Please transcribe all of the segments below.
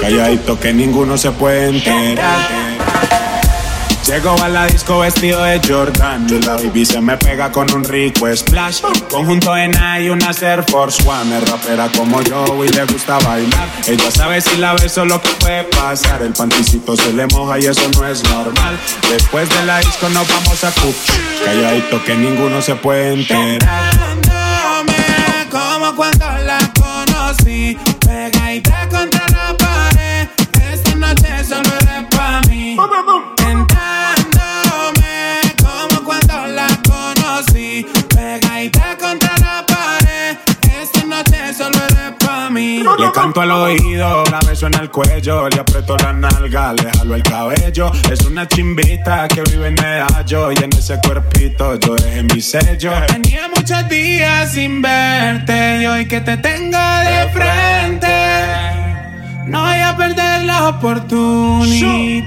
calladito que ninguno se puede enterar. Llego a la disco vestido de Jordan la baby se me pega con un rico splash. Conjunto en y una Air Force One. Es rapera como yo y le gusta bailar. Ella sabe si la beso lo que puede pasar. El panticito se le moja y eso no es normal. Después de la disco nos vamos a cook. Calladito que ninguno se puede enterar. Como cuando la conocí, canto al oído, la beso en el cuello, le aprieto la nalga, le jalo el cabello. Es una chimbita que vive en medallo y en ese cuerpito yo dejé mi sello. Tenía muchos días sin verte y hoy que te tengo de frente, no voy a perder la oportunidad.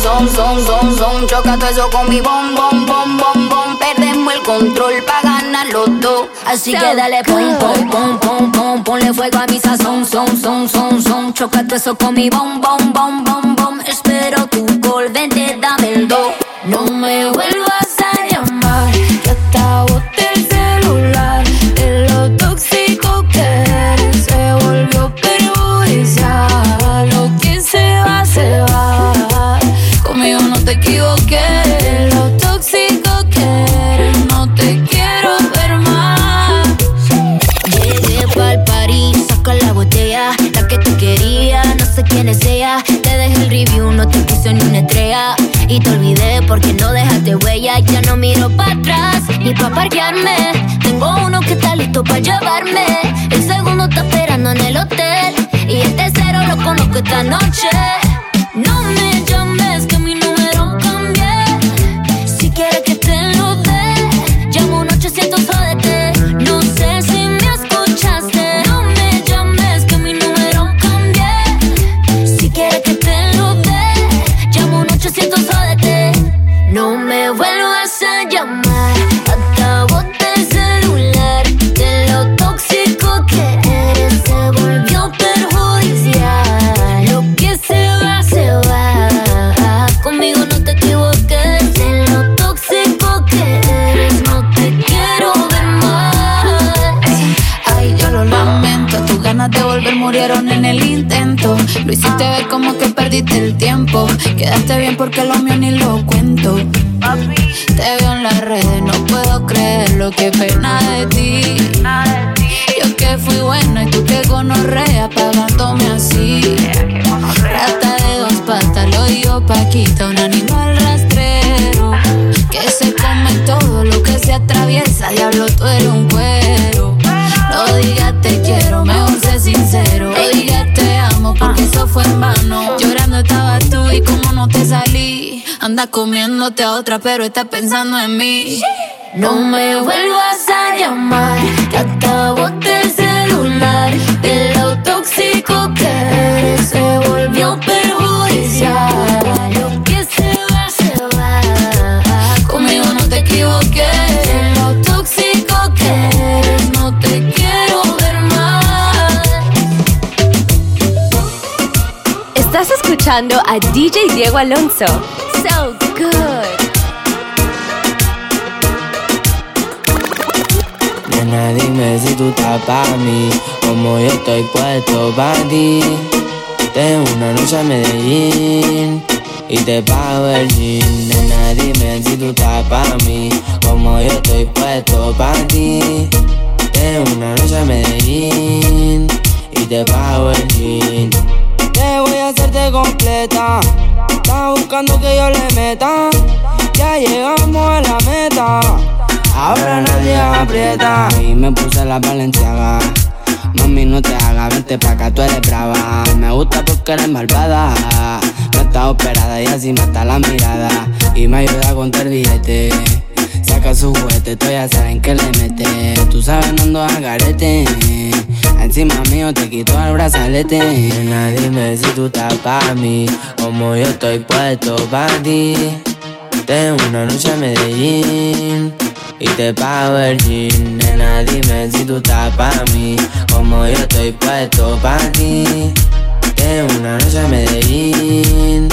Son, son, son, son, son. Choca todo eso con mi bom, bom, bom, bom, bom. Perdemos el control para ganar los dos. Así que dale pom, pom, pom, pom, pom. Ponle fuego a mi sazón, son, son, son, son. Choca todo eso con mi bom, bom, bom, bom, bom. Espero tu gol, vente, dame el do. No me vuelvas a llamar, que acabo esta noche. Porque lo mío comiéndote a otra, pero estás pensando en mí. No me vuelvas a llamar, que acabo el celular. De lo tóxico que eres, se volvió perjudicial. Lo que se va, se va. Conmigo no te equivoqué. De lo tóxico que eres, no te quiero ver más. Estás escuchando a DJ Diego Alonso. Nena, dime si tú estás para mí, como yo estoy puesto para ti. Tengo una noche a Medellín y te pago el jean. Nena, dime si tú estás para mí, como yo estoy puesto para ti. Tengo una noche a Medellín y te pago el jean. ¿Qué voy a hacerte con aprieta. Está buscando que yo le meta. Ya llegamos a la meta. Ahora nadie aprieta. Y me puse la valenciaga. Mami, no te hagas, vente pa' acá, tú eres brava. Me gusta porque eres malvada. No está operada y así mata la mirada. Y me ayuda a contar billete. Saca su juguete, tú ya saben que le mete. Tú sabes, no ando a garete. Encima mío te quito el brazalete. Nena, dime si tú estás pa' mí. Como yo estoy puesto pa' ti. Tengo una noche a Medellín y te pago el jean. Nena, dime si tú estás pa' mí, como yo estoy puesto pa' ti. Tengo una noche a Medellín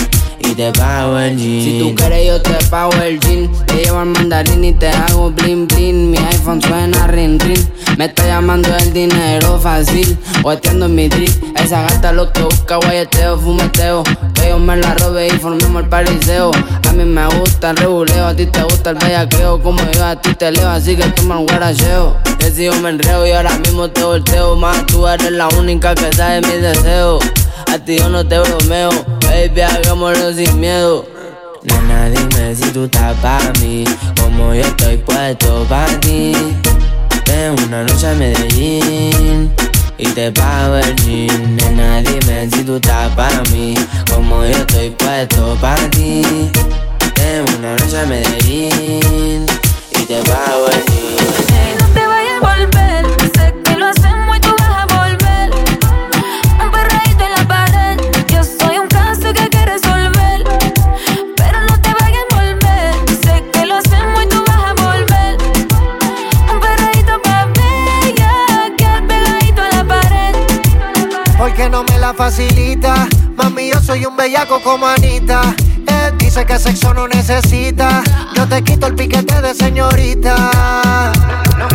Si tú quieres, yo te pago el jean. Te llevo al mandarín y te hago bling bling. Mi iPhone suena ring ring. Me está llamando el dinero fácil. Oesteando en mi drip. Esa gata lo que busca, guayeteo, fumeteo. Que yo me la robe y formemos el pariseo. A mí me gusta el reguleo, a ti te gusta el bellaqueo. Como yo a ti te leo, así que toma el guaracheo. Que me enreo y ahora mismo te volteo. Más tú eres la única que sabe mis deseos. A ti yo no te bromeo, baby, hagámoslo sin miedo. Nena, dime si tú estás pa' mí, como yo estoy puesto pa' ti. Tengo una noche a Medellín y te pago el jean. Nena, dime si tú estás pa' mí, como yo estoy puesto pa' ti. Tengo una noche a Medellín y te pago el jean. Facilita. Mami, yo soy un bellaco como Anita. Él dice que sexo no necesita. Yo te quito el piquete de señorita.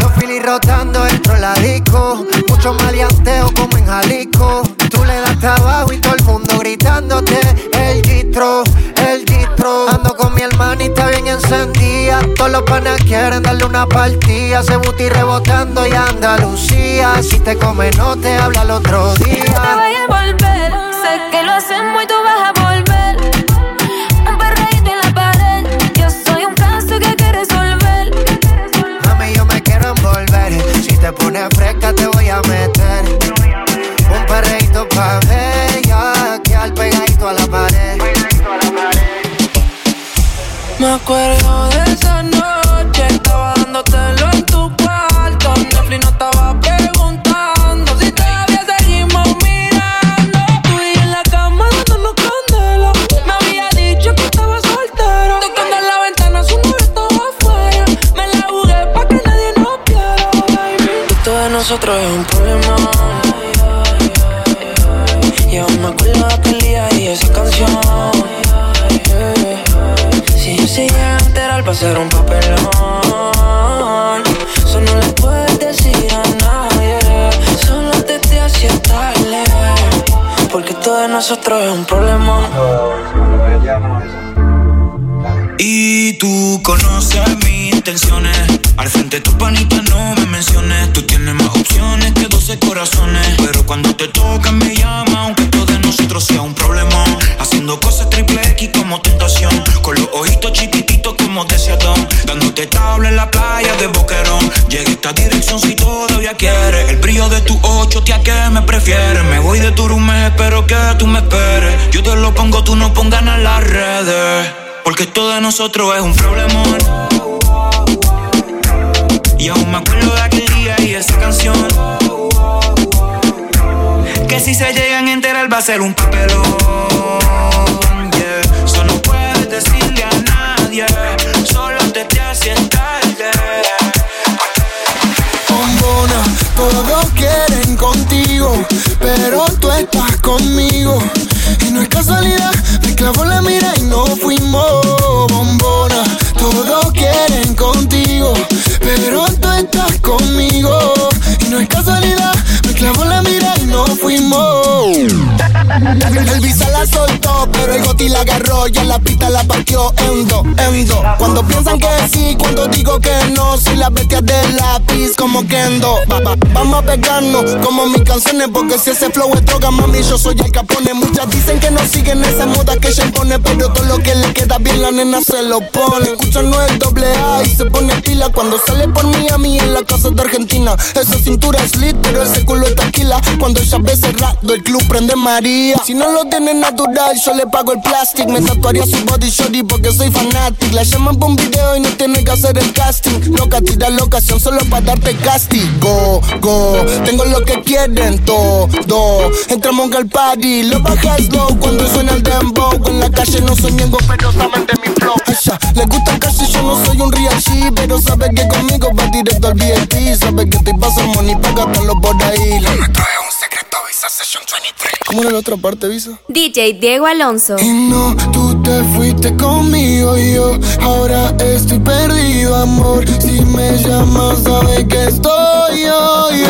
Los filis rotando dentro de la disco. Mucho maleanteo como en Jalisco. Tú le das trabajo y todo el mundo gritándote. El gistro, el gistro. Ando con mi hermanita bien encendida. Todos los panas quieren darle una partida. Se buti rebotando y Andalucía. Si te come, no te habla el otro No te día. vayas a volver, sé que lo hacemos y tú vas a volver. Un perreíto en la pared, yo soy un caso que hay que resolver. Mami, yo me quiero envolver. Si te pones fresca, te voy a meter. Un perreíto pa' bella, Me acuerdo de esa noche, estaba dándotelo en tu cuarto. Netflix no estaba preguntando si todavía seguimos mirando. Tú y en la cama dándonos candela. Me había dicho que estaba soltero. Tocando en la ventana, su novio estaba afuera. Me la jugué pa' que nadie nos viera, de nosotros es un nosotros es un problema Y tú conoces mis intenciones. Al frente de tu panita no me menciones. Tú tienes más opciones que 12 corazones. Pero cuando te tocan me llama, aunque todo de nosotros sea un problema. Haciendo cosas triple X como tentación. Con los ojitos chiquititos como deseadón. Dándote tabla en la playa de Boquerón. Llega esta dirección El brillo de tu ocho, tía, que me prefieres. Me voy de tu room, espero que tú me esperes. Yo te lo pongo, tú no pongas en las redes. Porque esto de nosotros es un problemón. Y aún me acuerdo de aquel día y esa canción. Que si se llegan a enterar va a ser un papelón. Pero tú estás conmigo. Y no es casualidad, me clavó la mira y no fuimos bombona. Todos quieren contigo, pero tú estás conmigo. Y no es casualidad, clavó la mira y no fuimos. El visa la soltó, pero el goti la agarró y en la pista la partió endo, endo. Cuando piensan que sí, cuando digo que no, soy la bestia del lápiz como Kendo. vamos a pegarnos como mis canciones, porque si ese flow es droga, mami, yo soy el capone. Muchas dicen que no siguen esa moda que ella impone, pero todo lo que le queda bien la nena se lo pone. Escuchan no el doble A y se pone pila cuando sale por mí a mí en la casa de Argentina. Esa cintura es lit, pero ese culo es taquila. Cuando ve cerrado, el club prende María. Si no lo tiene natural, yo le pago el plastic. Me tatuaría su body shorty porque soy fanático. La llaman por un video y no tiene que hacer el casting. Loca, tira la ocasión solo para darte castigo. Go, tengo lo que quieren todo. Entramos al party, lo bajas low cuando suena el dembow. Con la calle no soy miembro, pero saben de mi flow. Ella le gusta casi, yo no soy un real G, pero sabe que conmigo va directo al VIP. Sabe que te paso money pa' gastarlo por ahí. Le trae un secreto Visa Session 23. ¿Cómo era la otra parte, Visa? DJ Diego Alonso. Y no, tú te fuiste conmigo y yo ahora estoy perdido, amor. Si me llamas, sabes que estoy yo, yo.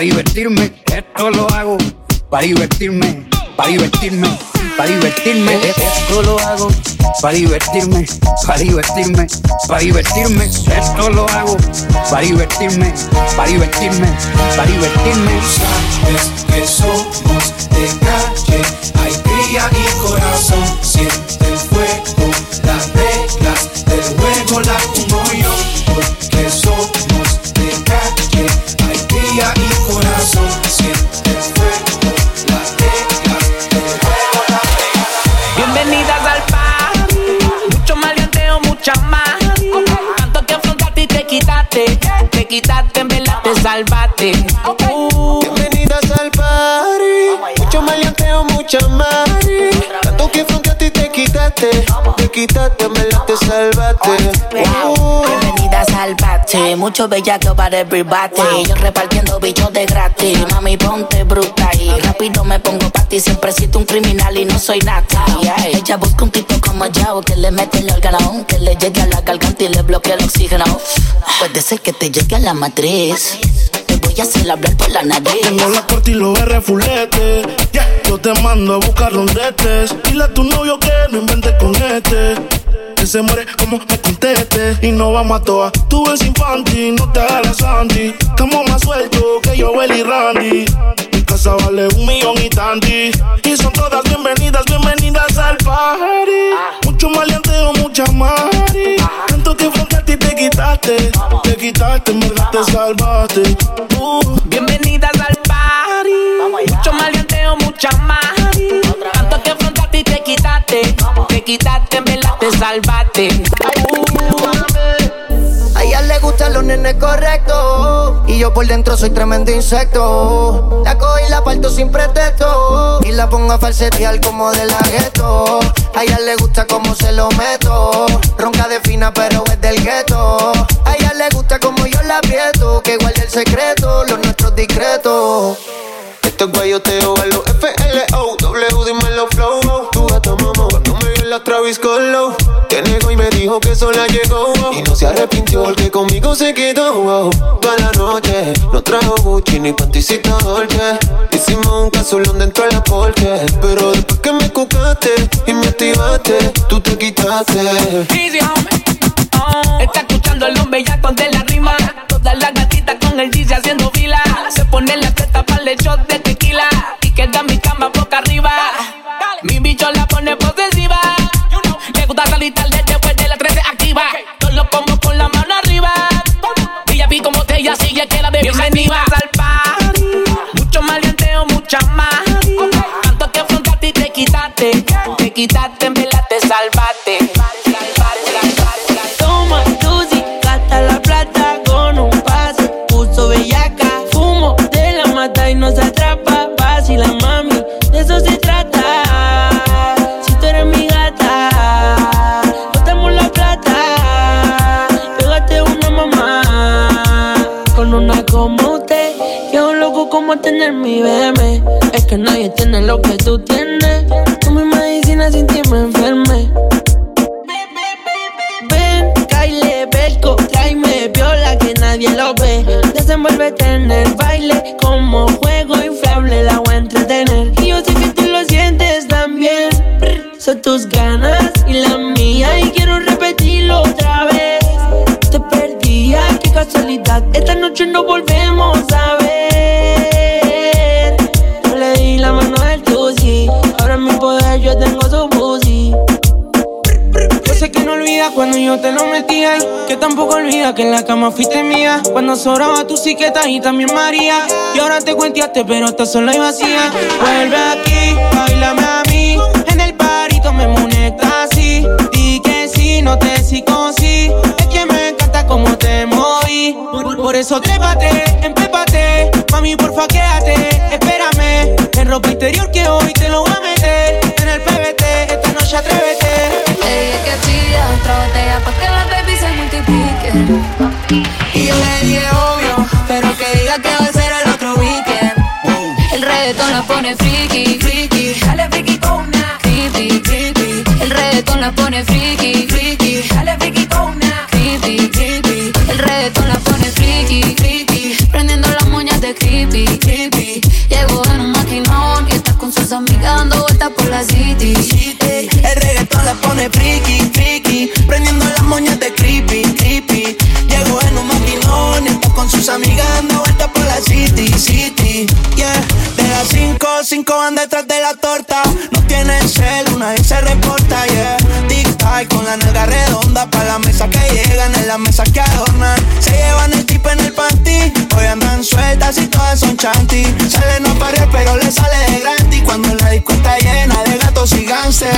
Para divertirme. Esto lo hago para divertirme, para divertirme, para divertirme. Esto lo hago para divertirme, para divertirme, para divertirme. Esto lo hago para divertirme, para divertirme, para divertirme. Sabes que somos de calle, hay cría y corazón. Siente el fuego, las reglas del juego las quitaste, en verdad te salvaste. Uh, Bienvenidas al party. Mucho maleanteo, mucha mari. Tanto que fronteaste y te quitaste. Te quitaste, me la te salvaste. Uh. Bienvenidas al bate, mucho bellaco para everybody. Yo repartiendo bichos de gratis. Mami, ponte bruta y rápido me pongo pa' ti. Siempre siento un criminal y no soy nata. Ella busca un tipo como yo que le mete el órgano, que le llegue a la garganta y le bloquee el oxígeno. Puede ser que te llegue a la matriz. Te voy a hacer hablar por la nariz. Tengo la corte y los R fulete. Yeah. Yo te mando a buscar donde estés. Dile a tu novio que no inventes con este. Que se muere como me conteste. Y no vamos a toa. Tú eres infantil, no te hagas Santi. Estamos más sueltos que yo, y Randy. Mi casa vale un millón y tanti. Y son todas bienvenidas, bienvenidas al party. Mucho maleanteo, mucha mari. Tanto que fronteaste y te quitaste. Te quitaste, en verdad te salvaste. Uh. Bienvenidas al salvaste. A ella le gustan los nenes correctos. Y yo por dentro soy tremendo insecto. La cojo y la parto sin pretexto. Y la pongo a falsetear como de la gueto. A ella le gusta como se lo meto. Ronca de fina, pero es del gueto. A ella le gusta como yo la aprieto. Que guarde el secreto, los nuestros discretos. Esto es guayoteo a los FLO W, dímelo flow la Travis Colo Te negó y me dijo que sola llegó Y no se arrepintió porque conmigo se quedó Toda la noche No trajo Gucci ni panticita Dolce Hicimos un casulón dentro de la porche Pero después que me cucaste Y me activaste Tú te quitaste Easy. Oh, está escuchando el hombre ya con de la rima. Todas las gatitas con el DJ haciendo fila. Se pone la teta para el shot de tequila. Y queda mi cama bebé Bienvenidas al party. Mucho mucha más. Tanto que afrontaste y te quitaste. Te quitaste, en tener mi bebé. Es que nadie tiene lo que tú tienes. Tú mi medicina sin ti me enferme. Ven, Kyle, Belco, tráeme viola que nadie lo ve. Desenvuélvete en el baile como juego inflable, la voy a entretener. Y yo sé que tú lo sientes también. Son tus ganas y la mía y quiero repetirlo otra vez. Te perdí, ay, qué casualidad. Esta noche no volvemos a ver. Yo tengo su pussy. Yo sé que no olvidas cuando yo te lo metía y que tampoco olvida que en la cama fuiste mía. Cuando sobraba tu siqueta y también María. Y ahora te cuenteaste, pero estás sola y vacía. Vuelve aquí, bailame a mí. En el parito me moneta así. Di que sí, no te psicosis. Es que me encanta cómo te moví. Por, por eso trépate, empépate. Mami, porfa, quédate, espérame. En ropa interior que hoy botella pa' que la baby se multiplique. Y yo le dije obvio, pero que diga que va a ser el otro weekend. El reggaetón la pone friki, friki. Dale friki con una creepy, creepy. El reggaetón la pone friki, friki. Dale friki con una creepy, creepy. El reggaetón la pone friki, friki. Prendiendo las moñas de creepy, creepy. Llegó en un maquinón y está con sus amigas dando vueltas por la city. El reggaetón la pone friki, friki creepy, creepy. Llegó en un maquinón está con sus amigas dando vueltas por la city, city. Yeah, de las cinco, cinco van detrás de la torta. No tienen cel, nadie se reporta, yeah. Tic-tac con la nalga redonda Pa' la mesa que llegan, en la mesa que adornan. Se llevan el tip en el panty Hoy andan sueltas y todas son chanty. Salen a parir pero le sale de gratis Cuando la disco está llena de gatos y ganses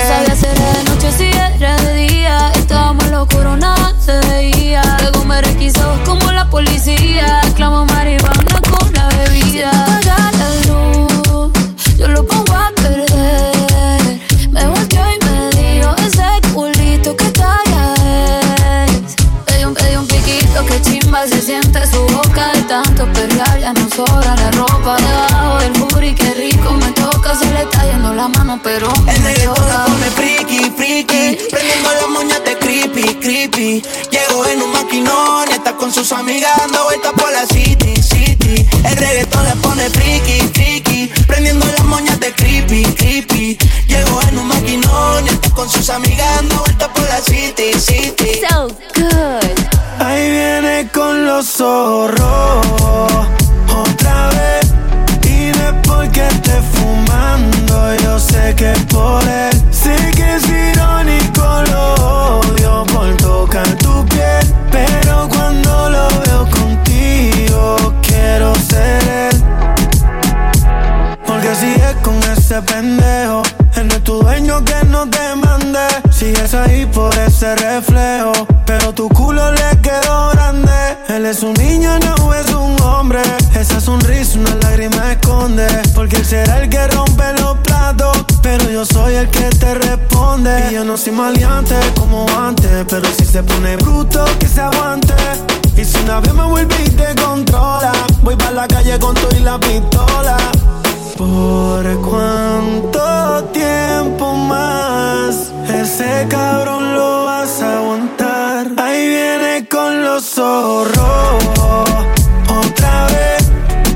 sobra la ropa debajo del booty. Qué rico me toca, se le está yendo la mano, pero El reggaetón choca. pone friki, friki Prendiendo las moñas de creepy, creepy Llegó en un maquinón y está con sus amigas dando vueltas por la city, city El reggaetón le pone friki, friki Prendiendo las moñas de creepy, creepy Llegó en un maquinón y está con sus amigas dando vueltas por la city, city So good. Ahí viene con los zorros reflejo. Pero tu culo le quedó grande. Él es un niño, no es un hombre. Esa sonrisa, una lágrima esconde. Porque él será el que rompe los platos. Pero yo soy el que te responde. Y yo no soy maleante como antes. Pero si se pone bruto, que se aguante. Y si una vez me vuelve y te controla, voy para la calle con todo y la pistola. ¿Por cuánto tiempo más ese cabrón lo vas a aguantar? Ahí viene con los zorros otra vez.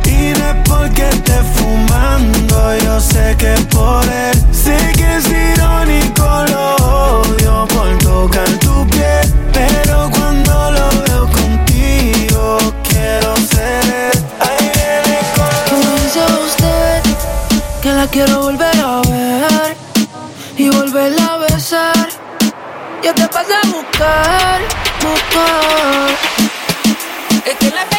Y no es porque esté fumando, yo sé que por él. Sé que es quiero volver a ver y volverla a besar? Yo te pasé a buscar, buscar. Es que la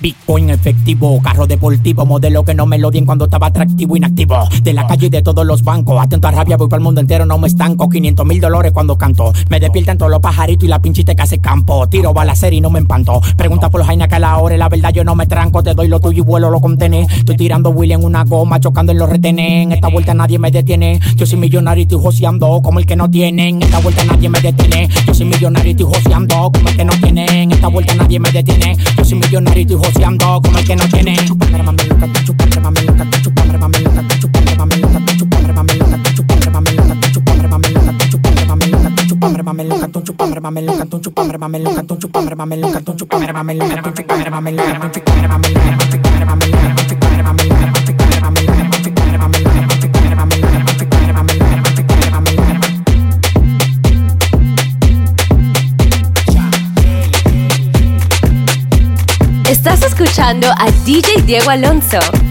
Bitcoin efectivo, carro deportivo, modelo que no me lo dien cuando estaba atractivo, inactivo. De la calle y de todos los bancos, atento a rabia, voy para el mundo entero, no me estanco. 500 mil dólares cuando canto. Me despiertan todos los pajaritos y la pinchita que hace campo. Tiro balacer y no me empanto. Pregunta por los jaina que a la hora, la verdad yo no me tranco. Te doy lo tuyo y vuelo lo contené. Estoy tirando Willy en una goma, chocando en los retenes. En esta vuelta nadie me detiene. Yo soy millonario y estoy joseando como el que no tiene. En esta vuelta nadie me detiene. Yo soy millonario y estoy joseando como el que no tiene. Esta vuelta nadie me detiene. Yo soy millonario y estoy joseando como el que no tiene. Chupame, loca, chupame, loca, chupame, loca, chupame, loca, chupame, loca, chupame, loca, chupame, loca, chupame, loca, chupame, loca, chupame, loca, chupame, loca, chupame, loca, chupame, loca, chupame, loca, chupame, loca, chupame, loca, chupame, loca, chupame, mame, loca, chupame, mame, loca, chupame, mame, escuchando a DJ Diego Alonso.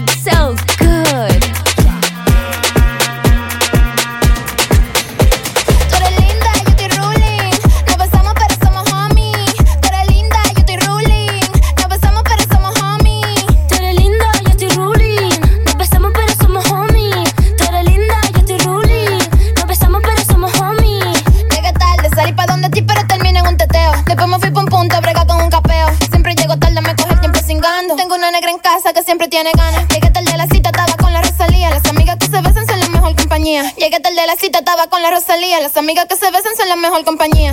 La cita, estaba con la Rosalía. Las amigas que se besan son la mejor compañía.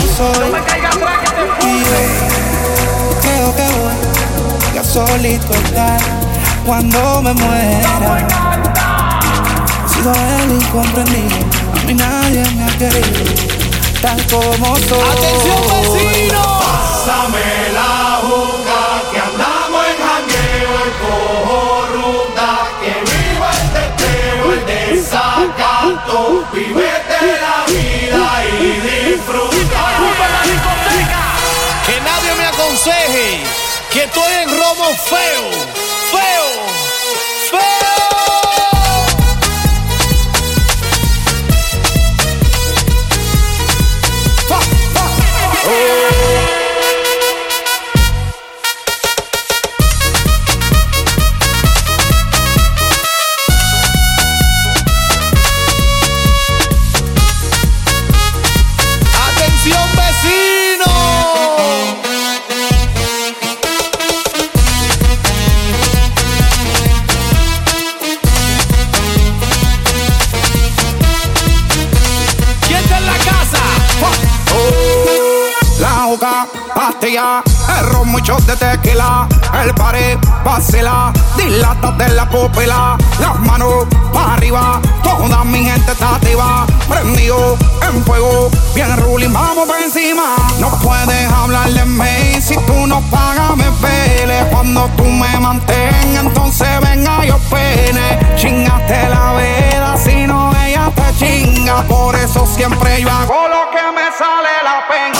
tal como soy. Y yo creo que voy a solito estar cuando me muera. He sido el incomprendido, a mí nadie me ha querido tal como soy. ¡Atención, vecino! Pásame la juca que andamos en jangueo y cojo ruta que vivo el teteo, el desacato, vivete la vida y disfruta. Que estoy en romo feo, feo, feo. Ron, muchos de tequila, el pared, vacila, dilata de la pupila, las manos para arriba, toda mi gente está activa, prendido en fuego, bien ruling, vamos por encima. No puedes hablar de mí si tú no pagas, me pele. Cuando tú me mantengas, entonces venga yo pene. Chingaste la veda, si no ella te chinga, por eso siempre yo hago lo que me sale la pena.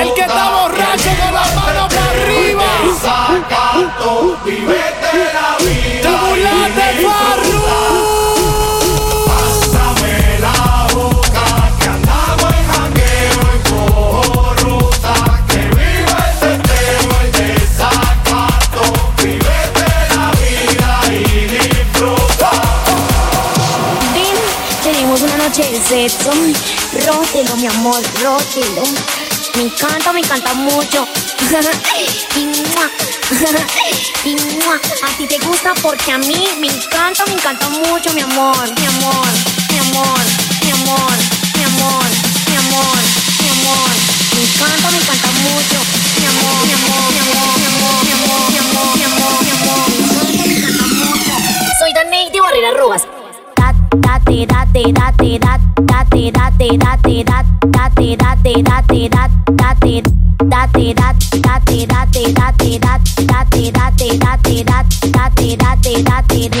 El que está borracho con las manos para arriba. Vivete mi amor, lo. Me encanta, me encanta mucho. y a ti te gusta porque a mí me encanta, me encanta mucho, mi amor, mi amor, mi amor, mi amor, mi amor, mi amor, mi amor. Me encanta, me encanta mucho, mi amor, mi amor, mi amor, mi amor, mi amor, mi amor, mi amor, mi amor. Me encanta, me encanta mucho. Soy Daney de Barrera Rojas. Date, date, date, date, date, date, date, date. date, date, date, date, date, date, date, date, date, date, date, date, date,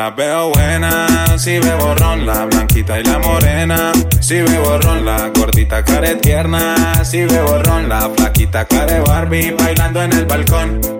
La veo buena, si ve borrón la blanquita y la morena, si ve borrón la gordita care tierna, si ve borrón la flaquita care Barbie bailando en el balcón.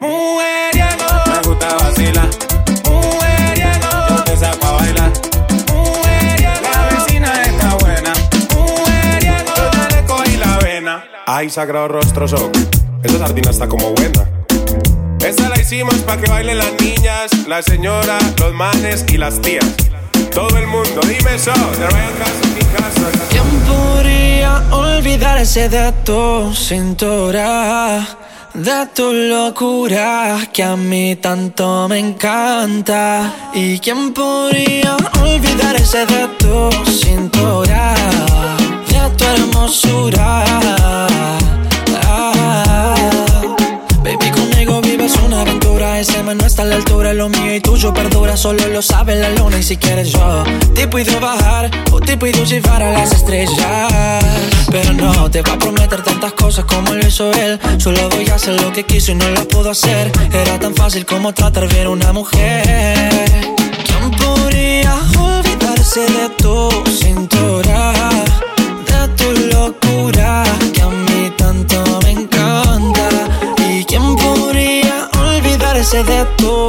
Mujeriego, me gusta vacilar. Mujeriego, yo te saco a bailar. Mujeriego, la vecina está buena. Mujeriego, yo ya le cogí la vena. Ay, sagrado rostro son. Esa sardina está como buena. Esta la hicimos para que bailen las niñas, la señora, los manes y las tías. Todo el mundo, dime eso, de Ryan Castro, mi casa. ¿Quién podría olvidarse de tu cintura? De tu locura que a mí tanto me encanta. ¿Y quién podría olvidarse de tu cintura? De tu hermosura. Ah, Baby, vives una aventura. Ese man no está a la altura. Lo mío y tuyo perdura. Solo lo sabe la luna. Y si quieres, yo te puedo bajar o te puedo llevar a las estrellas. Pero no te va a prometer tantas cosas como lo hizo él. Solo voy a hacer lo que quiso y no lo puedo hacer. Era tan fácil como tratar bien a una mujer. ¿Quién podría olvidarse de tu cintura? Olvidarse de tu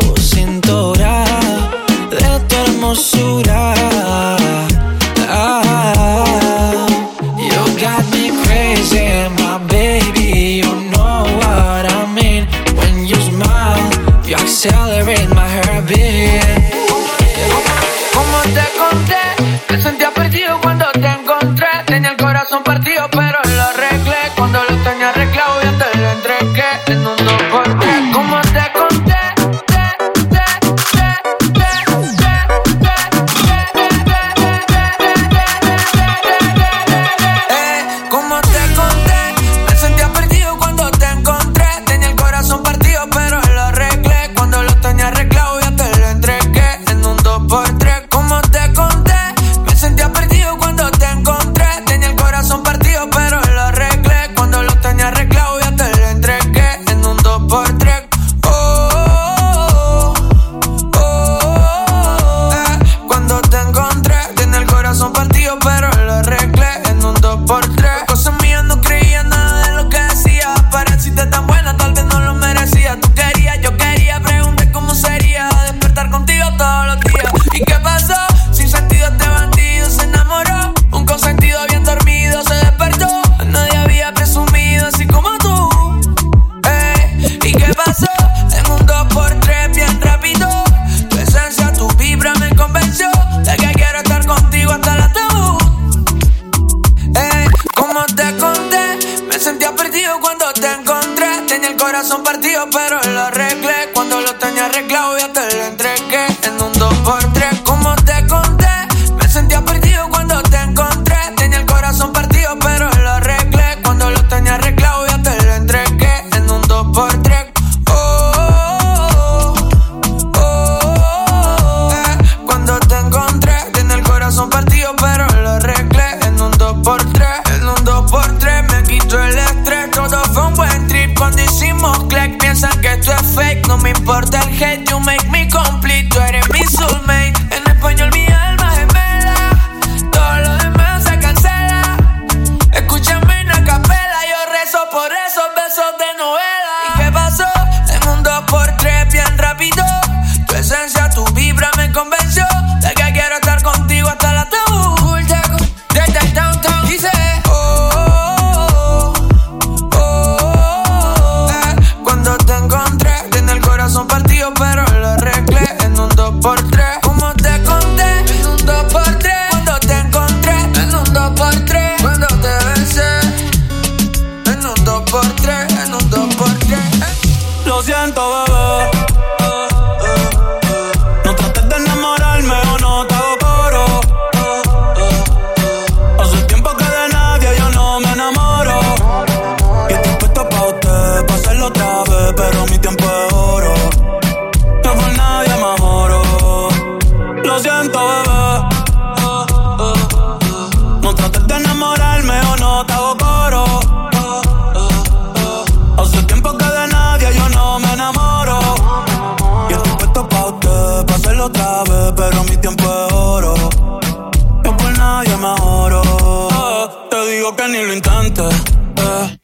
eh.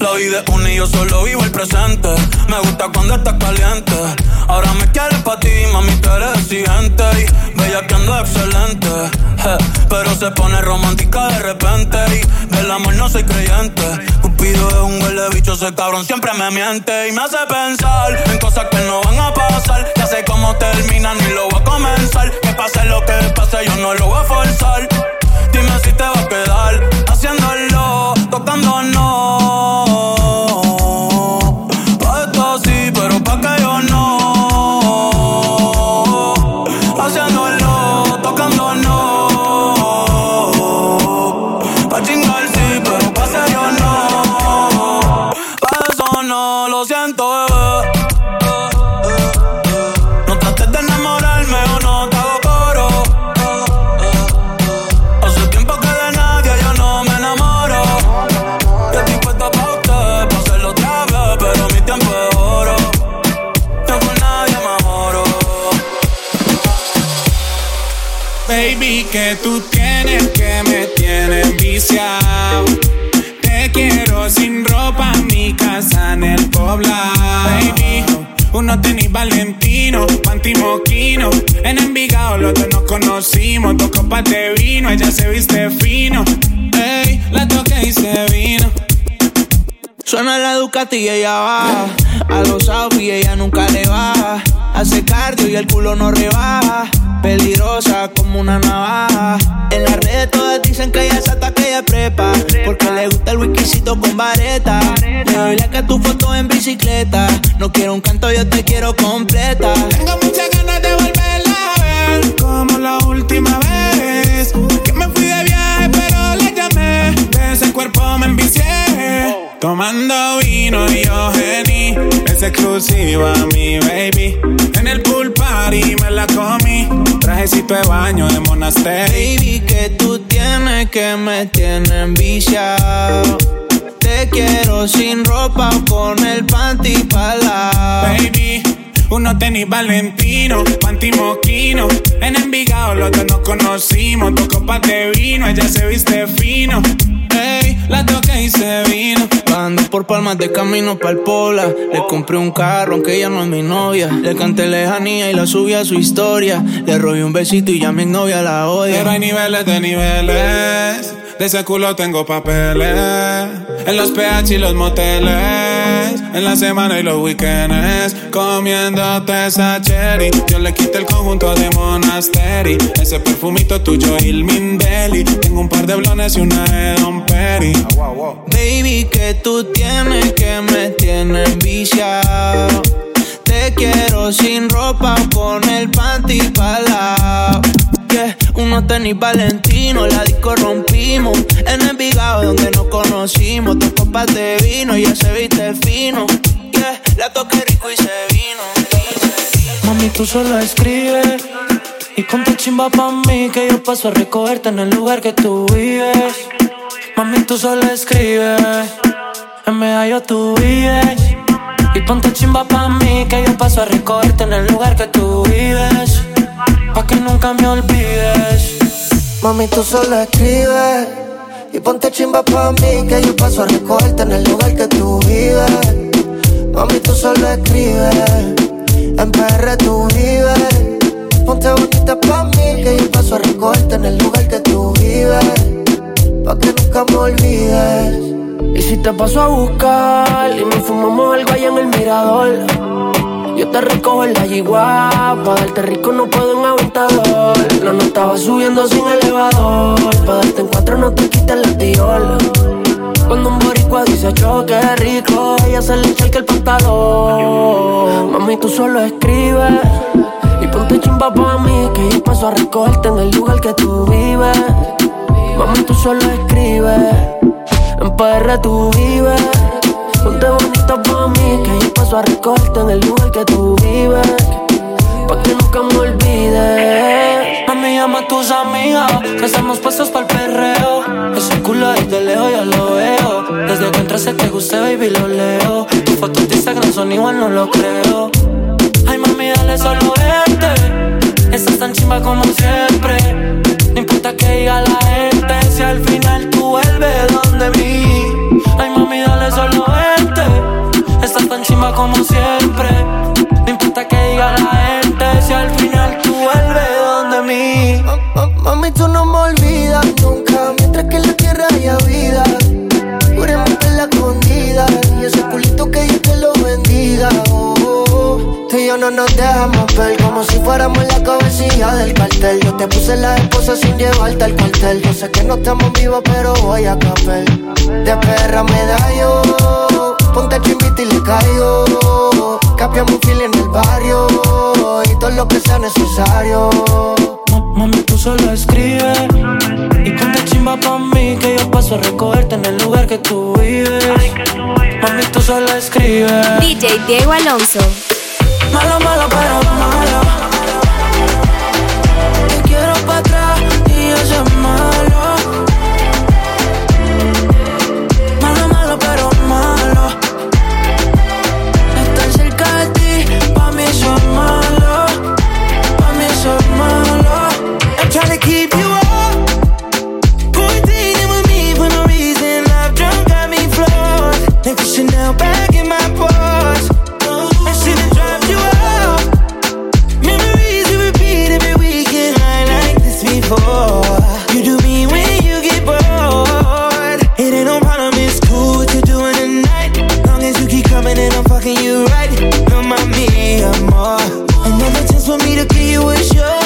La vida es una y yo solo vivo el presente. Me gusta cuando estás caliente. Ahora me quieres pa' ti, mami, tú eres. Y bella que ando excelente. eh. Pero se pone romántica de repente. Y del amor no soy creyente. Cupido es un huele bicho, ese cabrón siempre me miente. Y me hace pensar en cosas que no van a pasar. Ya sé cómo termina, ni lo voy a comenzar. Que pase lo que pase, yo no lo voy a forzar. Dime si te va a quedar haciéndolo, tocándonos. Valentino, panty moquino. En Envigado los dos nos conocimos. Dos copas de vino, ella se viste fino. Ey, la toqué y se vino. Suena la Ducati y ella baja. A los y ella nunca le baja. Hace cardio y el culo no rebaja. Peligrosa como una navaja. En las redes todas dicen que ella es que ella prepa. Porque le gusta el whiskycito con vareta. Le doy like a tu foto en bicicleta. No quiero un canto, yo te quiero completa. Tengo muchas ganas de volverla a ver Como la última vez Que me fui de viaje pero la llamé De ese cuerpo me envicié Tomando vino y yo gení Es exclusiva mi baby En el pool party me la comí Trajecito de baño de monasterio Baby, que tú tienes que me tienen viciado. Te quiero sin ropa o con el panty pala. Baby, uno tenis Valentino, panty moquino. En Envigado los dos nos conocimos. Dos copas de vino, ella se viste fino. Ey, la toqué y se vino. Ando por palmas de camino pa'l pola. Le compré un carro, aunque ella no es mi novia. Le canté lejanía y la subí a su historia. Le robé un besito y ya mi novia la odia. Pero hay niveles de niveles. De ese culo tengo papeles. En los PH y los moteles. En la semana y los weekends. Comiéndote esa cherry. Yo le quité el conjunto de Monasteri. Ese perfumito tuyo, Il Mindeli. Tengo un par de blones y una de Don Perry. Baby, que tú tienes que me tienen viciado. Te quiero sin ropa con el panty pala. Unos tenis Valentino, la disco rompimos. En Envigado donde nos conocimos. Dos copas de vino y ya se viste fino. Yeah, la toqué rico y se vino. Mami, tú solo escribes y ponte chimba pa' mí que yo paso a recogerte en el lugar que tú vives. Mami, tú solo escribes, en medallo tú vives. Y ponte chimba pa' mí que yo paso a recogerte en el lugar que tú vives. Pa' que nunca me olvides. Mami, tú solo escribes y ponte chimba pa' mí que yo paso a recogerte en el lugar que tú vives. Mami, tú solo escribes, en PR tú vives. Ponte bonita pa' mí que yo paso a recogerte en el lugar que tú vives. Pa' que nunca me olvides. Y si te paso a buscar y nos fumamos algo allá en el mirador. Yo te recojo en la yigua, pa' darte rico no puedo en aventador. No, no estaba subiendo sin elevador, pa' darte en cuatro no te quites la tiola. Cuando un boricua dice yo qué rico, ella se le echa el pantalón. Mami, tú solo escribes y ponte chimba pa' mí, que yo paso a recogerte en el lugar que tú vives. Mami, tú solo escribes, en PR tú vives. Ponte bonita pa' mí, que yo paso a recogerte en el lugar que tú vives. Pa' que nunca me olvides. Mami, llama a tus amigas, que estamos puestos pa'l perreo. Ese culo desde lejos ya lo veo. Desde que entraste te guste, baby, lo leo. Tus fotos de Instagram son igual, no lo creo. Ay, mami, dale solo este. Estás tan chimba como siempre. No importa que diga la gente, si al final tú vuelves, ¿dónde donde mí. Ay, mami, dale solo vente. Como siempre. No importa que diga la gente, si al final tú vuelves donde mí. Mami, tú no me olvidas nunca, mientras que en la tierra haya vida. Juremos que la escondida y ese culito que Dios te lo bendiga. Oh. Tú y yo no nos dejamos ver como si fuéramos la cabecilla del cartel. Yo te puse la esposa sin llevarte al cuartel. Yo sé que no estamos vivos, pero voy a capel. De perra me da yo, ponte chimbita y le caigo. Capiamos un fil en el barrio y todo lo que sea necesario. Mami, tú solo escribes Y ponte chimba pa' mí Que yo paso a recogerte en el lugar que tú vives Mami, tú solo escribes DJ Diego Alonso. Malo, malo, pero malo Te quiero pa' atrás y es malo Malo, fucking you right. No mami, amor Another chance for me to give you. a show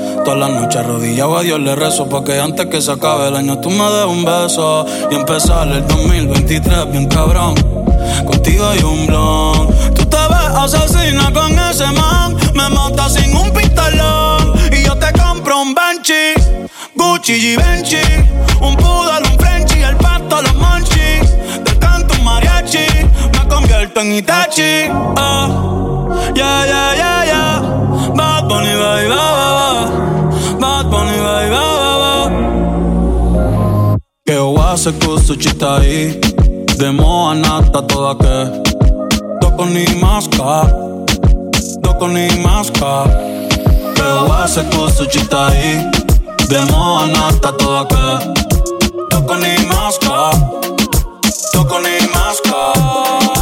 Todas las noches arrodillado. A Dios le rezo Porque antes que se acabe el año tú me des un beso Y empezar el 2023 bien cabrón. Contigo hay un blon. Tú te ves asesina con ese man. Me mata sin un pistolón Y yo te compro un Benchi Gucci y Benchi Un poodle, un Frenchy El pato, los monchi abierto en Itachi. Ah, uh. yeah, yeah, yeah, yeah. Bad Bunny, bye, bye, bye, Bad Bunny, bye, bye, bye, Que oase kusu chitai. Demoa nata toda que. Doko ni maska. Doko ni maska. Que oase kusu chitai. Demoa nata toda que. Doko ni maska. Doko ni maska.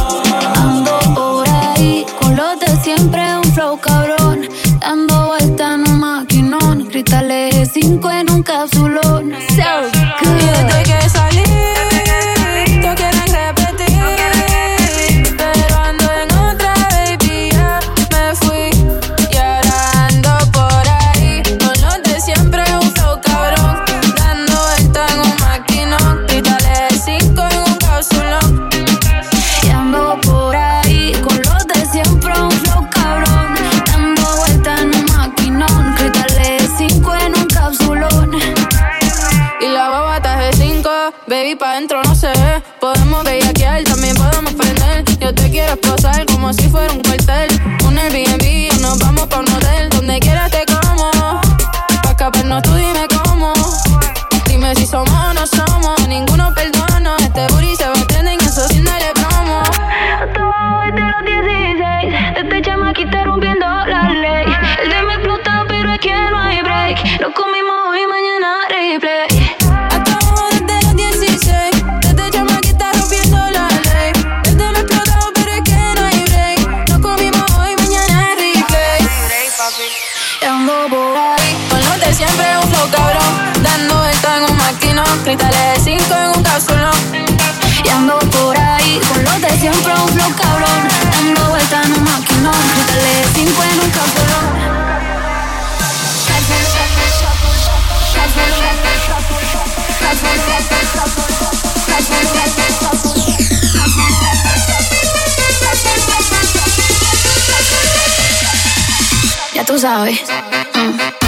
cabrón. Dando vuelta en un maquinón. Cristales 5 en un cápsula no, tú dime cómo. Dime si somos nosotros. tú sabes. Mm.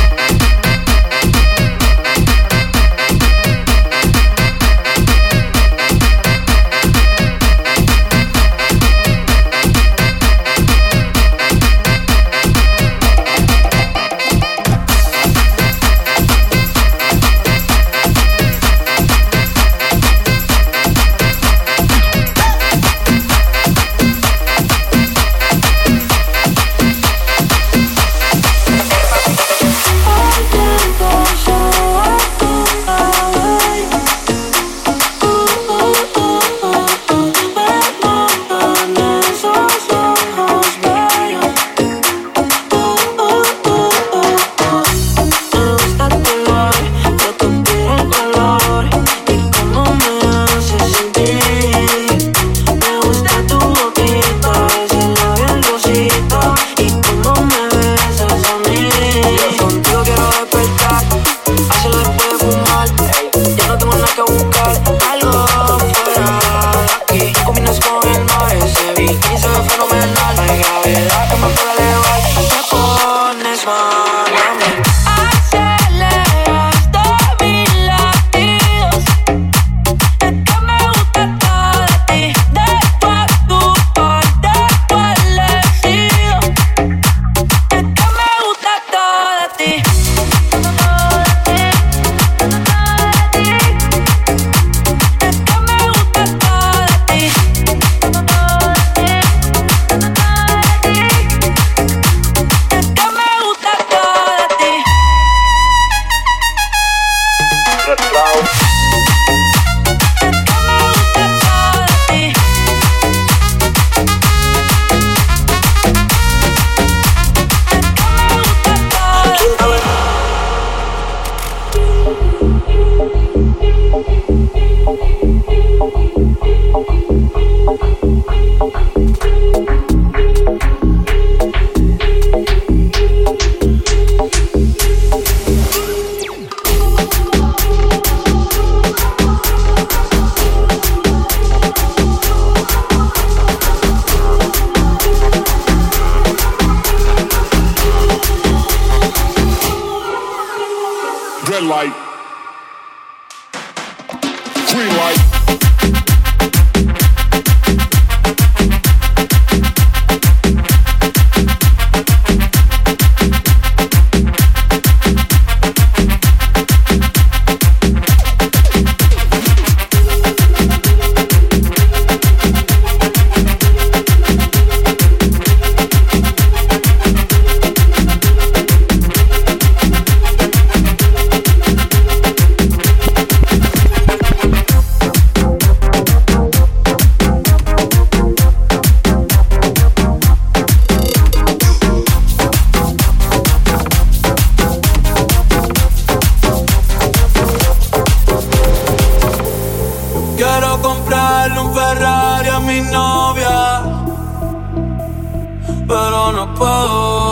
no puedo.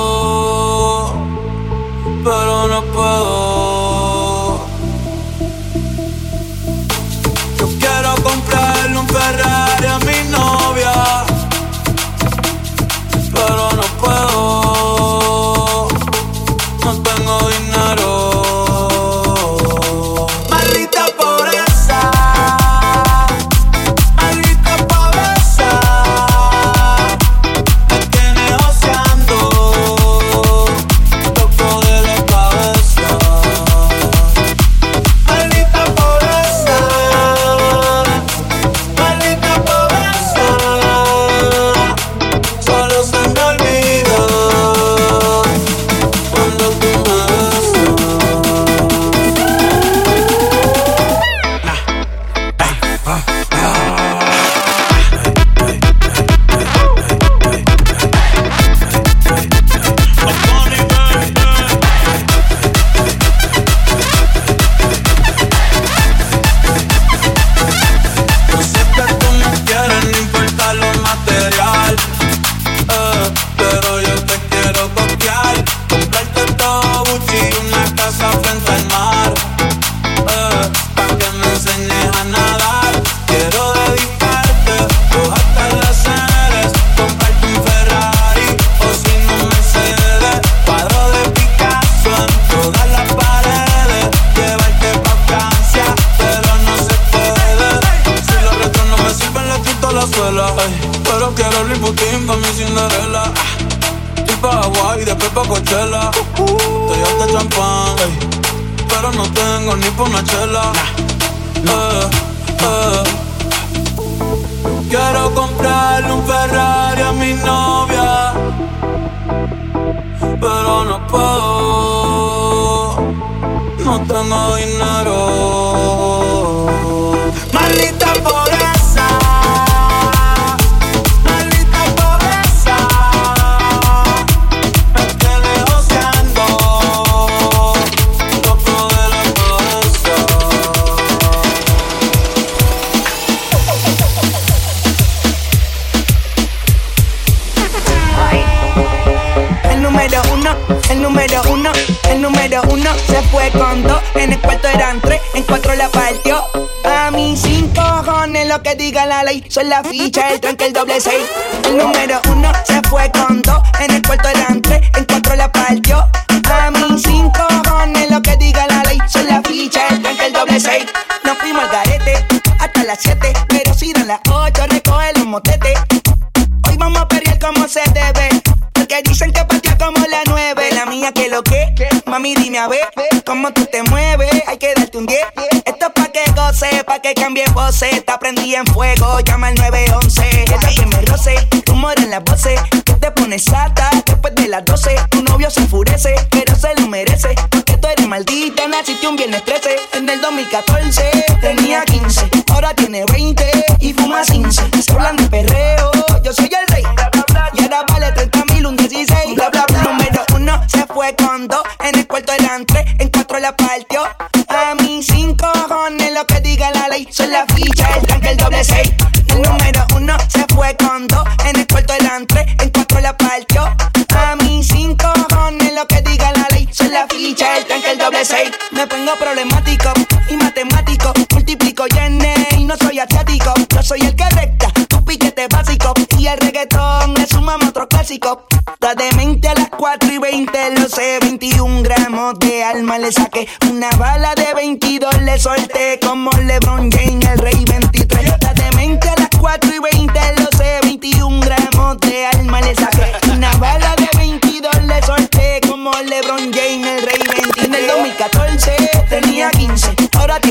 Son la ficha, el tranque, el doble seis. El número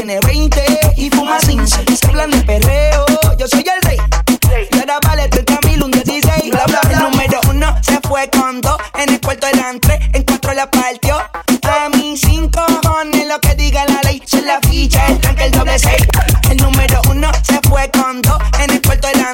tiene 20 y fuma 15. Se hablan de perreo, yo soy el rey. Y ahora vale 30 mil, un 16, bla, bla, bla. El número uno se fue con dos, en el cuarto eran tres, en cuatro la partió. A mí cinco cojones lo que diga la ley, se la ficha, el tanque, el doble seis. El número uno se fue con dos, en el cuarto eran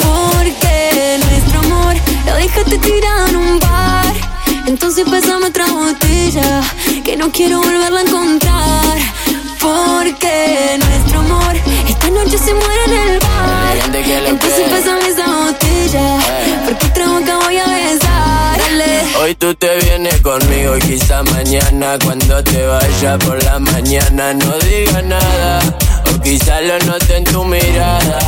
Porque nuestro amor lo dejaste tirado en un bar. Entonces pásame otra botella que no quiero volverla a encontrar. Porque nuestro amor esta noche se muere en el bar. Gente, ¿qué es lo Entonces pásame esa botella. Porque otra boca voy a besar. Dale. Hoy tú te vienes conmigo y quizá mañana cuando te vaya por la mañana no digas nada o quizá lo note en tu mirada.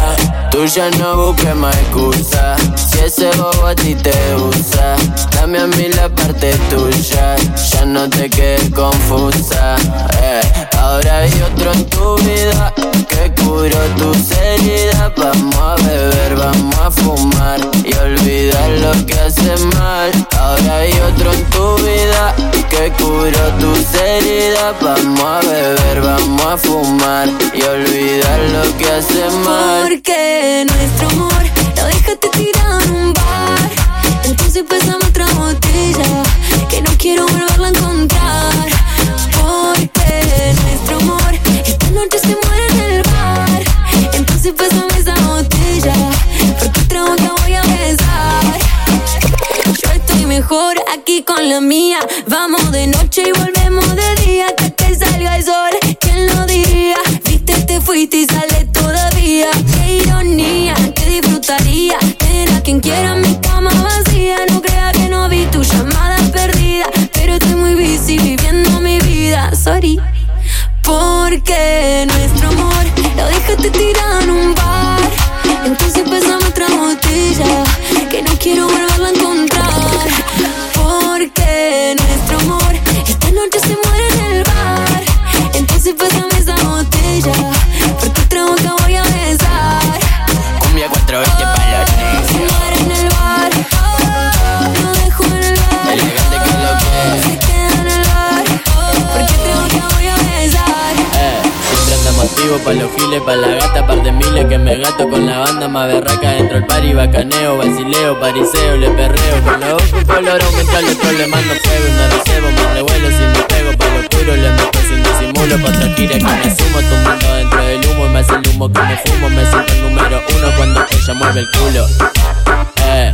Tú ya no busques más excusa si ese bobo a ti te usa. Dame a mí la parte tuya, ya no te quedes confusa. Eh, ahora hay otro en tu vida que curó tus heridas. Vamos a beber, vamos a fumar y olvidar lo que hace mal. Ahora hay otro en tu vida que curó tus heridas. Vamos a beber, vamos a fumar y olvidar lo que hace mal. Porque nuestro amor lo dejaste tirado en un bar. Entonces pásame otra botella que no quiero volverla a encontrar. Porque nuestro amor esta noche se muere. Entonces pásame esa botella porque otra boca voy a besar. Yo estoy mejor aquí con la mía. Vamos de noche y volvemos de día. Que te salga el sol, ¿quién lo diría? Viste, te fuiste y sale todavía. Qué ironía, que disfrutaría. Tener a quien quiera mi cama vacía. No crea que no vi tu llamada perdida. Pero estoy muy vivo porque nuestro amor lo dejaste tirado en un bar. Entonces empezamos. Pa' los giles, pa' la gata, par de miles que me gato con la banda más berraca dentro del party, bacaneo, basileo, pariseo, le perreo, con los ojos color aumenta el otro le mando fuego y me recebo, me revuelo si me pego pa' lo oscuro, le meto sin disimulo, pa' otra que me sumo, tumbando dentro del humo y me hace el humo que me fumo, me siento el número uno cuando ella mueve el culo. Eh,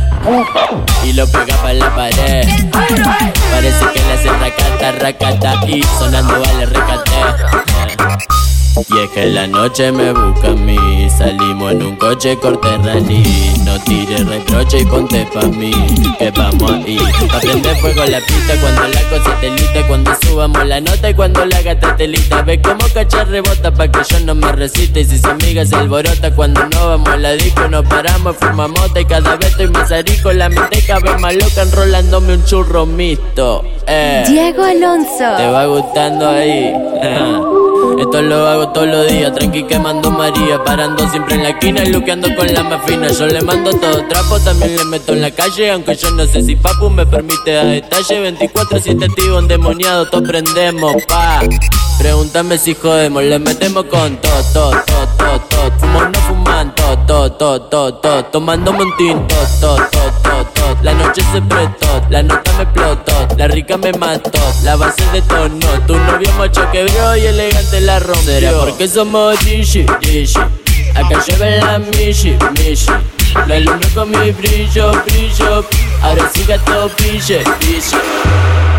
y lo pega pa' la pared. Parece que le hace racata, racata y sonando vale recate. Y es que la noche me busca a mí Salimos en un coche corte rally No tires reproche y ponte pa' mí Que vamos ahí Pa' prender fuego la pista cuando la cosa te lita Cuando subamos la nota y cuando la gata te lita Ve como cachar rebota pa' que yo no me resiste Y si su amiga se alborota cuando no vamos a la disco Nos paramos, fumamos y cada vez estoy más arico La mente vez más loca enrolándome un churro mixto eh. Diego Alonso. ¿Te va gustando ahí? Esto lo hago todos los días, tranqui quemando María Parando siempre en la esquina y luqueando con la más fina. Yo le mando todo trapo, también le meto en la calle Aunque yo no sé si papu me permite a detalle. 24-7 activo endemoniado, todos prendemos, pa. Pregúntame si jodemos, le metemos con todo, todo, todo, todo, todo. Fumo no fuman, todo, todo, todo, todo Tomándome todo, todo, todo, todo La noche se prestó, la nota me explotó La rica me mató, la base de tono Tu novio macho quebró y elegante la rompió. Porque somos Dishi, Dishi Acá lleva la Mishi, Mishi Lo alumbro con mi brillo, brillo. Ahora sí gato pille, pille